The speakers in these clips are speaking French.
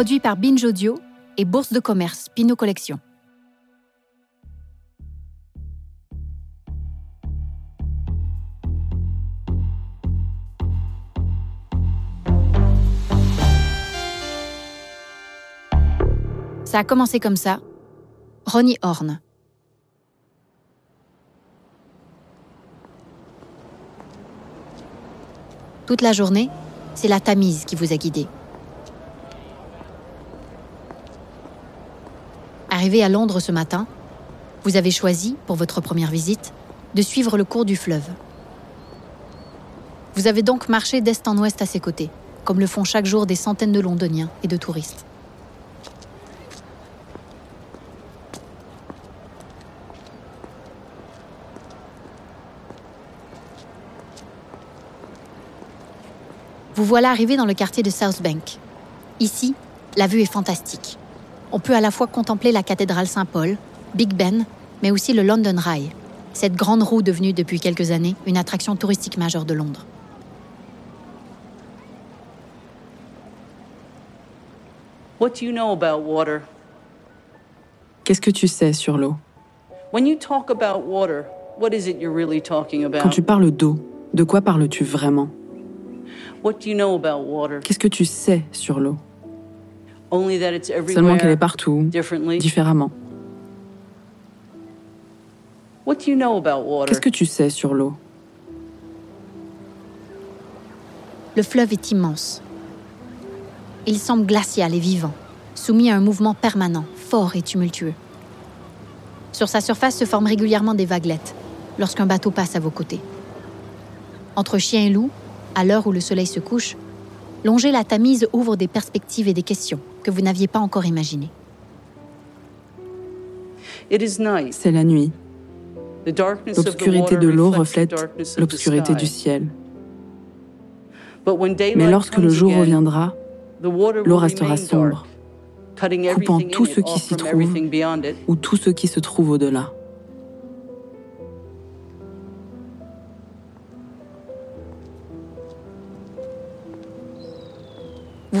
produit par Binge Audio et Bourse de commerce Pinot Collection. Ça a commencé comme ça. Ronnie Horn. Toute la journée, c'est la Tamise qui vous a guidé. Arrivé à Londres ce matin, vous avez choisi, pour votre première visite, de suivre le cours du fleuve. Vous avez donc marché d'est en ouest à ses côtés, comme le font chaque jour des centaines de Londoniens et de touristes. Vous voilà arrivé dans le quartier de South Bank. Ici, la vue est fantastique. On peut à la fois contempler la cathédrale Saint-Paul, Big Ben, mais aussi le London Rail, cette grande roue devenue depuis quelques années une attraction touristique majeure de Londres. Qu'est-ce que tu sais sur l'eau? Quand tu parles d'eau, de quoi parles-tu vraiment? Qu'est-ce que tu sais sur l'eau? Seulement qu'elle est partout, différemment. Qu'est-ce que tu sais sur l'eau? Le fleuve est immense. Il semble glacial et vivant, soumis à un mouvement permanent, fort et tumultueux. Sur sa surface se forment régulièrement des vaguelettes lorsqu'un bateau passe à vos côtés. Entre chien et loup, à l'heure où le soleil se couche, longer la Tamise ouvre des perspectives et des questions que vous n'aviez pas encore imaginées. C'est la nuit. L'obscurité de l'eau reflète l'obscurité du ciel. Mais lorsque le jour reviendra, l'eau restera sombre, coupant tout ce qui s'y trouve ou tout ce qui se trouve au-delà.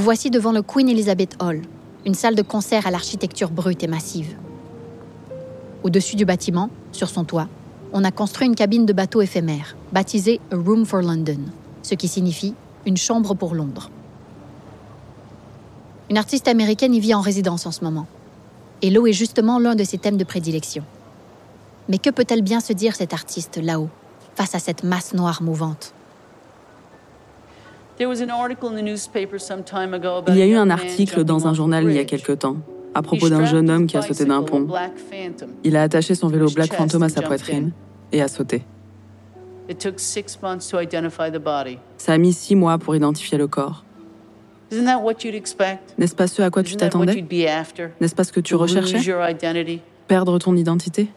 Voici devant le Queen Elizabeth Hall, une salle de concert à l'architecture brute et massive. Au-dessus du bâtiment, sur son toit, on a construit une cabine de bateau éphémère, baptisée A Room for London, ce qui signifie une chambre pour Londres. Une artiste américaine y vit en résidence en ce moment. Et l'eau est justement l'un de ses thèmes de prédilection. Mais que peut-elle bien se dire, cette artiste, là-haut, face à cette masse noire mouvante? Il y a eu un article dans un journal il y a quelque temps à propos d'un jeune homme qui a sauté d'un pont. Il a attaché son vélo Black Phantom à sa poitrine et a sauté. Ça a mis six mois pour identifier le corps. N'est-ce pas ce à quoi tu t'attendais? N'est-ce pas ce que tu recherchais? Perdre ton identité?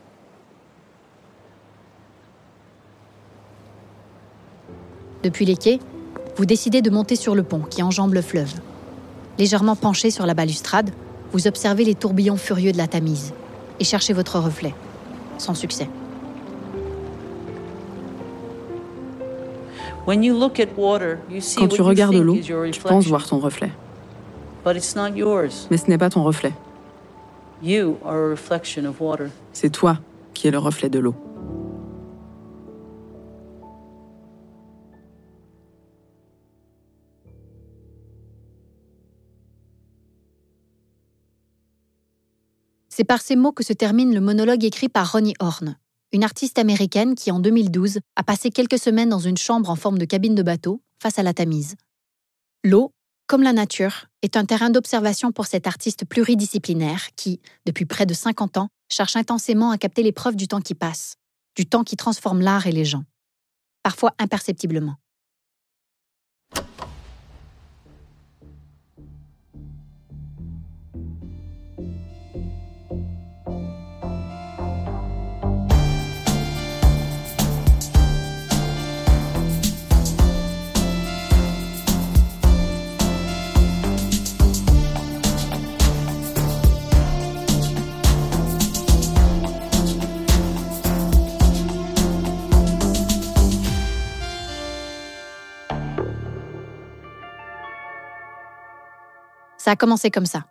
Depuis les quais, vous décidez de monter sur le pont qui enjambe le fleuve. Légèrement penché sur la balustrade, vous observez les tourbillons furieux de la Tamise et cherchez votre reflet. Sans succès. Quand tu regardes l'eau, tu penses voir ton reflet. Mais ce n'est pas ton reflet. C'est toi qui es le reflet de l'eau. C'est par ces mots que se termine le monologue écrit par Ronnie Horn, une artiste américaine qui, en 2012, a passé quelques semaines dans une chambre en forme de cabine de bateau face à la Tamise. L'eau, comme la nature, est un terrain d'observation pour cette artiste pluridisciplinaire qui, depuis près de 50 ans, cherche intensément à capter les preuves du temps qui passe, du temps qui transforme l'art et les gens, parfois imperceptiblement. A commencé comme ça.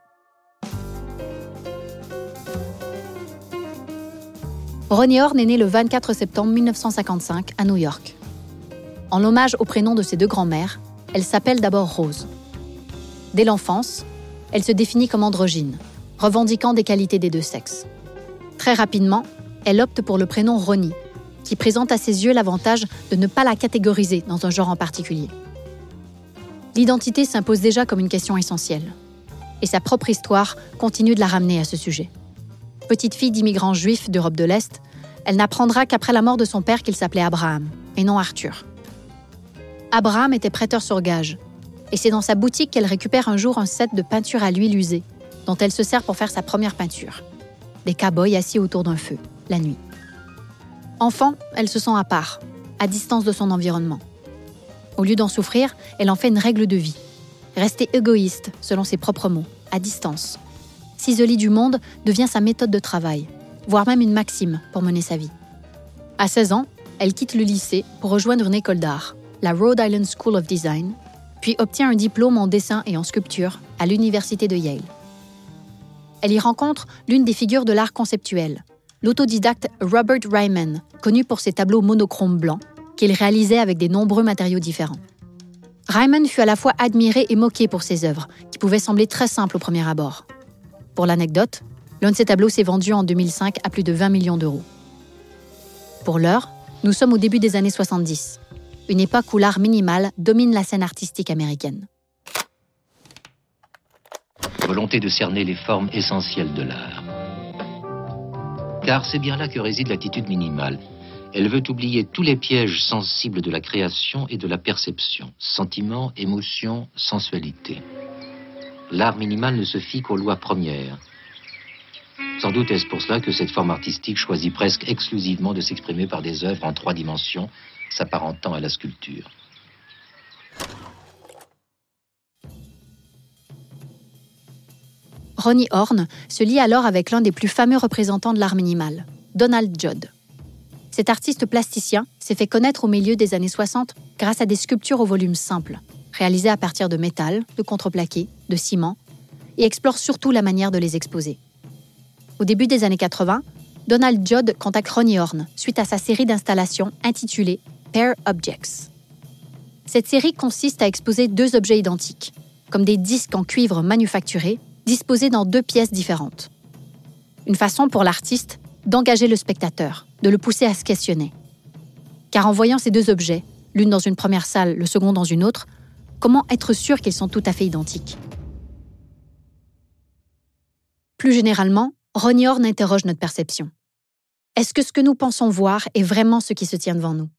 Ronnie Horn est né le 24 septembre 1955 à New York. En l'hommage au prénom de ses deux grands-mères, elle s'appelle d'abord Rose. Dès l'enfance, elle se définit comme androgyne, revendiquant des qualités des deux sexes. Très rapidement, elle opte pour le prénom Ronnie, qui présente à ses yeux l'avantage de ne pas la catégoriser dans un genre en particulier. L'identité s'impose déjà comme une question essentielle. Et sa propre histoire continue de la ramener à ce sujet. Petite fille d'immigrants juifs d'Europe de l'Est, elle n'apprendra qu'après la mort de son père qu'il s'appelait Abraham, et non Arthur. Abraham était prêteur sur gage, et c'est dans sa boutique qu'elle récupère un jour un set de peinture à l'huile usée, dont elle se sert pour faire sa première peinture. Des cow-boys assis autour d'un feu, la nuit. Enfant, elle se sent à part, à distance de son environnement. Au lieu d'en souffrir, elle en fait une règle de vie. Rester égoïste, selon ses propres mots, à distance. S'isoler du monde devient sa méthode de travail, voire même une maxime pour mener sa vie. À 16 ans, elle quitte le lycée pour rejoindre une école d'art, la Rhode Island School of Design, puis obtient un diplôme en dessin et en sculpture à l'université de Yale. Elle y rencontre l'une des figures de l'art conceptuel, l'autodidacte Robert Ryman, connu pour ses tableaux monochromes blancs, qu'il réalisait avec des nombreux matériaux différents. Ryman fut à la fois admiré et moqué pour ses œuvres, qui pouvaient sembler très simples au premier abord. Pour l'anecdote, l'un de ses tableaux s'est vendu en 2005 à plus de 20 millions d'euros. Pour l'heure, nous sommes au début des années 70, une époque où l'art minimal domine la scène artistique américaine. Volonté de cerner les formes essentielles de l'art. Car c'est bien là que réside l'attitude minimale. Elle veut oublier tous les pièges sensibles de la création et de la perception. Sentiments, émotions, sensualité. L'art minimal ne se fie qu'aux lois premières. Sans doute est-ce pour cela que cette forme artistique choisit presque exclusivement de s'exprimer par des œuvres en trois dimensions, s'apparentant à la sculpture. Ronnie Horn se lie alors avec l'un des plus fameux représentants de l'art minimal, Donald Judd. Cet artiste plasticien s'est fait connaître au milieu des années 60 grâce à des sculptures au volume simple, réalisées à partir de métal, de contreplaqué, de ciment, et explore surtout la manière de les exposer. Au début des années 80, Donald Judd contacte Ronnie Horn suite à sa série d'installations intitulée Pair Objects. Cette série consiste à exposer deux objets identiques, comme des disques en cuivre manufacturés disposés dans deux pièces différentes. Une façon pour l'artiste d'engager le spectateur, de le pousser à se questionner. Car en voyant ces deux objets, l'une dans une première salle, le second dans une autre, comment être sûr qu'ils sont tout à fait identiques? Plus généralement, Ronnie Horn interroge notre perception. Est-ce que ce que nous pensons voir est vraiment ce qui se tient devant nous?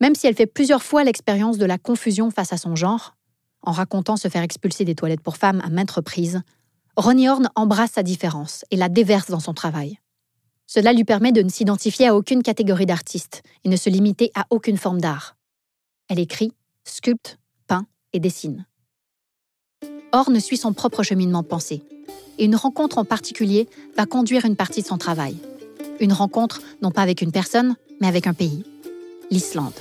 Même si elle fait plusieurs fois l'expérience de la confusion face à son genre, en racontant se faire expulser des toilettes pour femmes à maintes reprises, Ronnie Horn embrasse sa différence et la déverse dans son travail. Cela lui permet de ne s'identifier à aucune catégorie d'artiste et ne se limiter à aucune forme d'art. Elle écrit, sculpte, peint et dessine. Horn suit son propre cheminement de pensée, et une rencontre en particulier va conduire une partie de son travail. Une rencontre non pas avec une personne, mais avec un pays, l'Islande.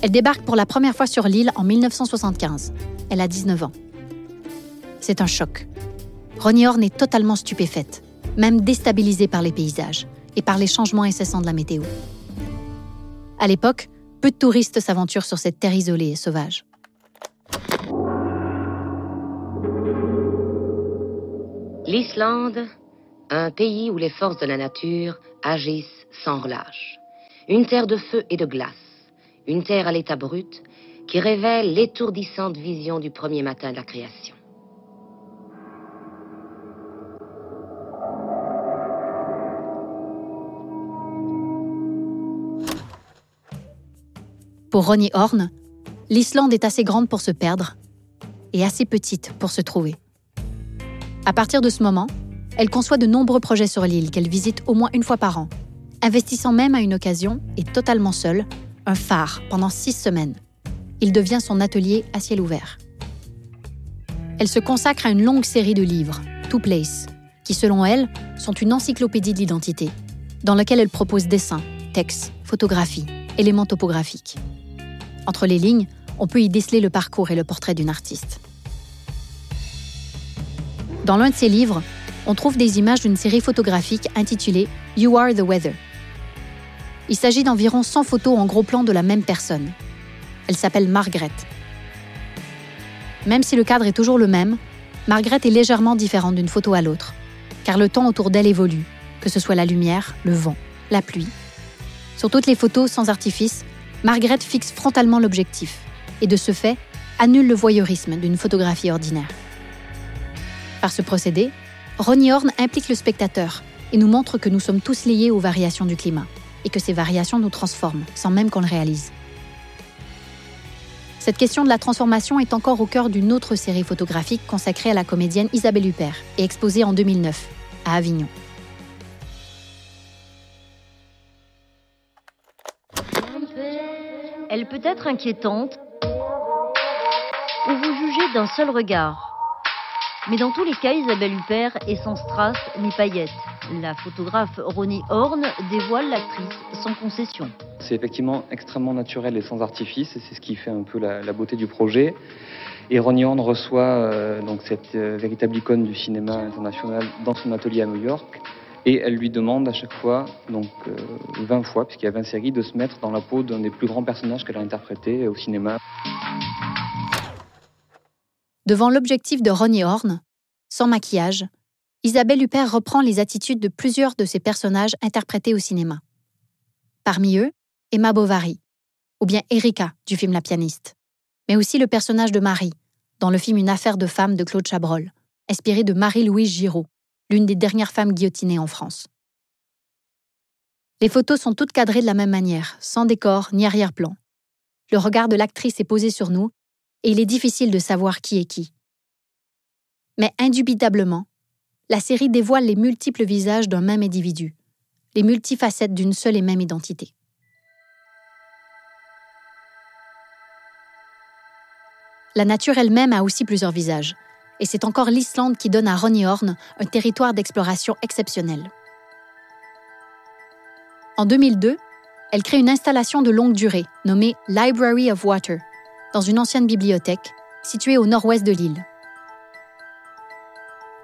Elle débarque pour la première fois sur l'île en 1975. Elle a 19 ans. C'est un choc. Ronnie Horn est totalement stupéfaite, même déstabilisée par les paysages et par les changements incessants de la météo. À l'époque, peu de touristes s'aventurent sur cette terre isolée et sauvage. L'Islande, un pays où les forces de la nature agissent sans relâche. Une terre de feu et de glace une terre à l'état brut qui révèle l'étourdissante vision du premier matin de la création. Pour Ronnie Horn, l'Islande est assez grande pour se perdre et assez petite pour se trouver. À partir de ce moment, elle conçoit de nombreux projets sur l'île qu'elle visite au moins une fois par an, investissant même à une occasion et totalement seule un phare pendant six semaines. Il devient son atelier à ciel ouvert. Elle se consacre à une longue série de livres, To Place, qui selon elle sont une encyclopédie de l'identité, dans laquelle elle propose dessins, textes, photographies, éléments topographiques. Entre les lignes, on peut y déceler le parcours et le portrait d'une artiste. Dans l'un de ses livres, on trouve des images d'une série photographique intitulée You Are the Weather. Il s'agit d'environ 100 photos en gros plan de la même personne. Elle s'appelle Margaret. Même si le cadre est toujours le même, Margaret est légèrement différente d'une photo à l'autre, car le temps autour d'elle évolue, que ce soit la lumière, le vent, la pluie. Sur toutes les photos sans artifice, Margaret fixe frontalement l'objectif et de ce fait annule le voyeurisme d'une photographie ordinaire. Par ce procédé, Ronnie Horn implique le spectateur et nous montre que nous sommes tous liés aux variations du climat et que ces variations nous transforment sans même qu'on le réalise. Cette question de la transformation est encore au cœur d'une autre série photographique consacrée à la comédienne Isabelle Huppert et exposée en 2009 à Avignon. Elle peut être inquiétante ou vous jugez d'un seul regard. Mais dans tous les cas, Isabelle Huppert est sans strass ni paillettes. La photographe Ronnie Horn dévoile l'actrice sans concession. C'est effectivement extrêmement naturel et sans artifice, et c'est ce qui fait un peu la, beauté du projet. Et Ronnie Horn reçoit euh, donc cette euh, véritable icône du cinéma international dans son atelier à New York. Et elle lui demande à chaque fois, donc 20 euh, fois, puisqu'il y a 20 séries, de se mettre dans la peau d'un des plus grands personnages qu'elle a interprété au cinéma. Devant l'objectif de Ronnie Horn, sans maquillage, Isabelle Huppert reprend les attitudes de plusieurs de ses personnages interprétés au cinéma. Parmi eux, Emma Bovary, ou bien Erika du film La pianiste, mais aussi le personnage de Marie, dans le film Une affaire de femme de Claude Chabrol, inspiré de Marie-Louise Giraud, l'une des dernières femmes guillotinées en France. Les photos sont toutes cadrées de la même manière, sans décor ni arrière-plan. Le regard de l'actrice est posé sur nous et il est difficile de savoir qui est qui. Mais indubitablement, la série dévoile les multiples visages d'un même individu, les multifacettes d'une seule et même identité. La nature elle-même a aussi plusieurs visages, et c'est encore l'Islande qui donne à Ronnie Horn un territoire d'exploration exceptionnel. En 2002, elle crée une installation de longue durée nommée Library of Water, dans une ancienne bibliothèque située au nord-ouest de l'île.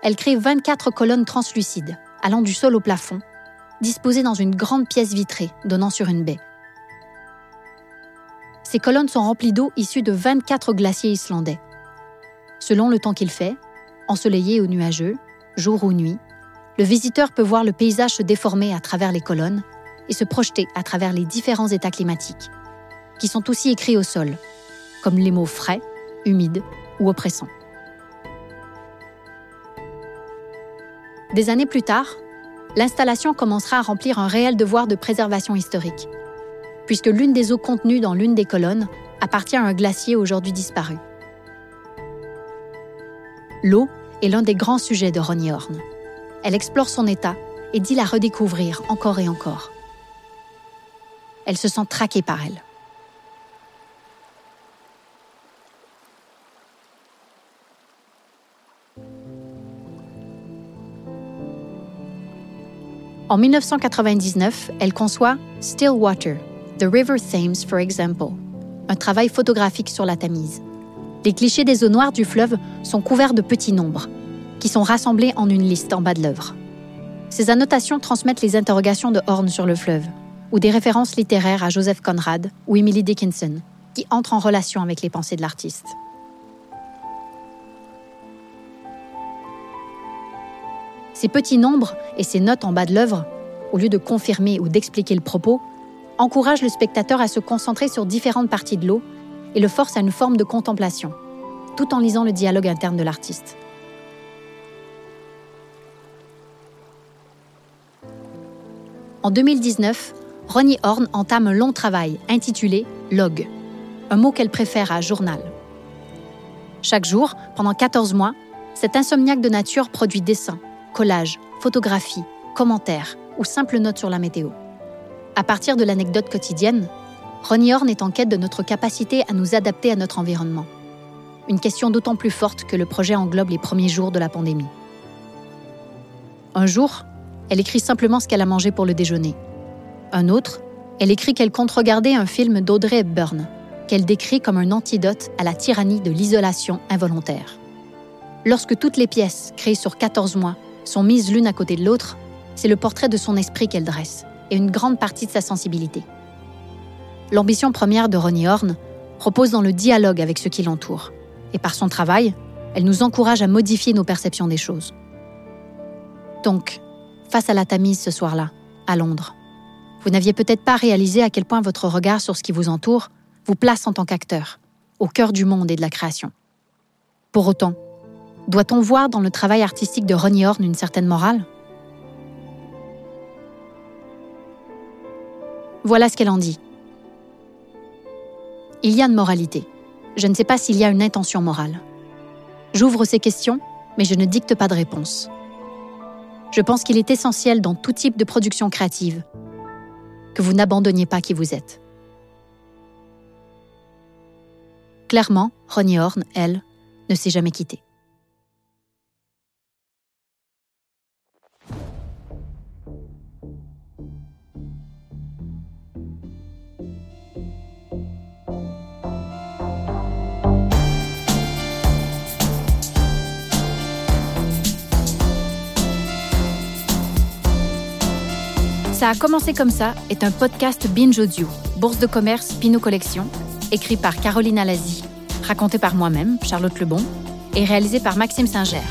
Elle crée 24 colonnes translucides, allant du sol au plafond, disposées dans une grande pièce vitrée donnant sur une baie. Ces colonnes sont remplies d'eau issue de 24 glaciers islandais. Selon le temps qu'il fait, ensoleillé ou nuageux, jour ou nuit, le visiteur peut voir le paysage se déformer à travers les colonnes et se projeter à travers les différents états climatiques, qui sont aussi écrits au sol, comme les mots frais, humides ou oppressants. Des années plus tard, l'installation commencera à remplir un réel devoir de préservation historique, puisque l'une des eaux contenues dans l'une des colonnes appartient à un glacier aujourd'hui disparu. L'eau est l'un des grands sujets de Ronnie Horn. Elle explore son état et dit la redécouvrir encore et encore. Elle se sent traquée par elle. En 1999, elle conçoit Still Water, The River Thames, for example, un travail photographique sur la Tamise. Les clichés des eaux noires du fleuve sont couverts de petits nombres, qui sont rassemblés en une liste en bas de l'œuvre. Ces annotations transmettent les interrogations de Horn sur le fleuve, ou des références littéraires à Joseph Conrad ou Emily Dickinson, qui entrent en relation avec les pensées de l'artiste. Ces petits nombres et ces notes en bas de l'œuvre, au lieu de confirmer ou d'expliquer le propos, encouragent le spectateur à se concentrer sur différentes parties de l'eau et le forcent à une forme de contemplation, tout en lisant le dialogue interne de l'artiste. En 2019, Ronnie Horn entame un long travail intitulé Log, un mot qu'elle préfère à journal. Chaque jour, pendant 14 mois, cet insomniaque de nature produit dessins, collages, photographies, commentaires ou simples notes sur la météo. À partir de l'anecdote quotidienne, Ronnie Horn est en quête de notre capacité à nous adapter à notre environnement. Une question d'autant plus forte que le projet englobe les premiers jours de la pandémie. Un jour, elle écrit simplement ce qu'elle a mangé pour le déjeuner. Un autre, elle écrit qu'elle compte regarder un film d'Audrey Hepburn, qu'elle décrit comme un antidote à la tyrannie de l'isolation involontaire. Lorsque toutes les pièces, créées sur 14 mois, sont mises l'une à côté de l'autre, c'est le portrait de son esprit qu'elle dresse, et une grande partie de sa sensibilité. L'ambition première de Ronnie Horn repose dans le dialogue avec ceux qui l'entourent, et par son travail, elle nous encourage à modifier nos perceptions des choses. Donc, face à la Tamise ce soir-là, à Londres, vous n'aviez peut-être pas réalisé à quel point votre regard sur ce qui vous entoure vous place en tant qu'acteur, au cœur du monde et de la création. Pour autant, doit-on voir dans le travail artistique de Ronnie Horn une certaine morale? Voilà ce qu'elle en dit. Il y a une moralité. Je ne sais pas s'il y a une intention morale. J'ouvre ces questions, mais je ne dicte pas de réponse. Je pense qu'il est essentiel dans tout type de production créative que vous n'abandonniez pas qui vous êtes. Clairement, Ronnie Horn, elle, ne s'est jamais quittée. Ça a commencé comme ça est un podcast Binge Audio, Bourse de commerce Pinot Collection, écrit par Caroline Alazi, raconté par moi-même, Charlotte Lebon, et réalisé par Maxime Singer.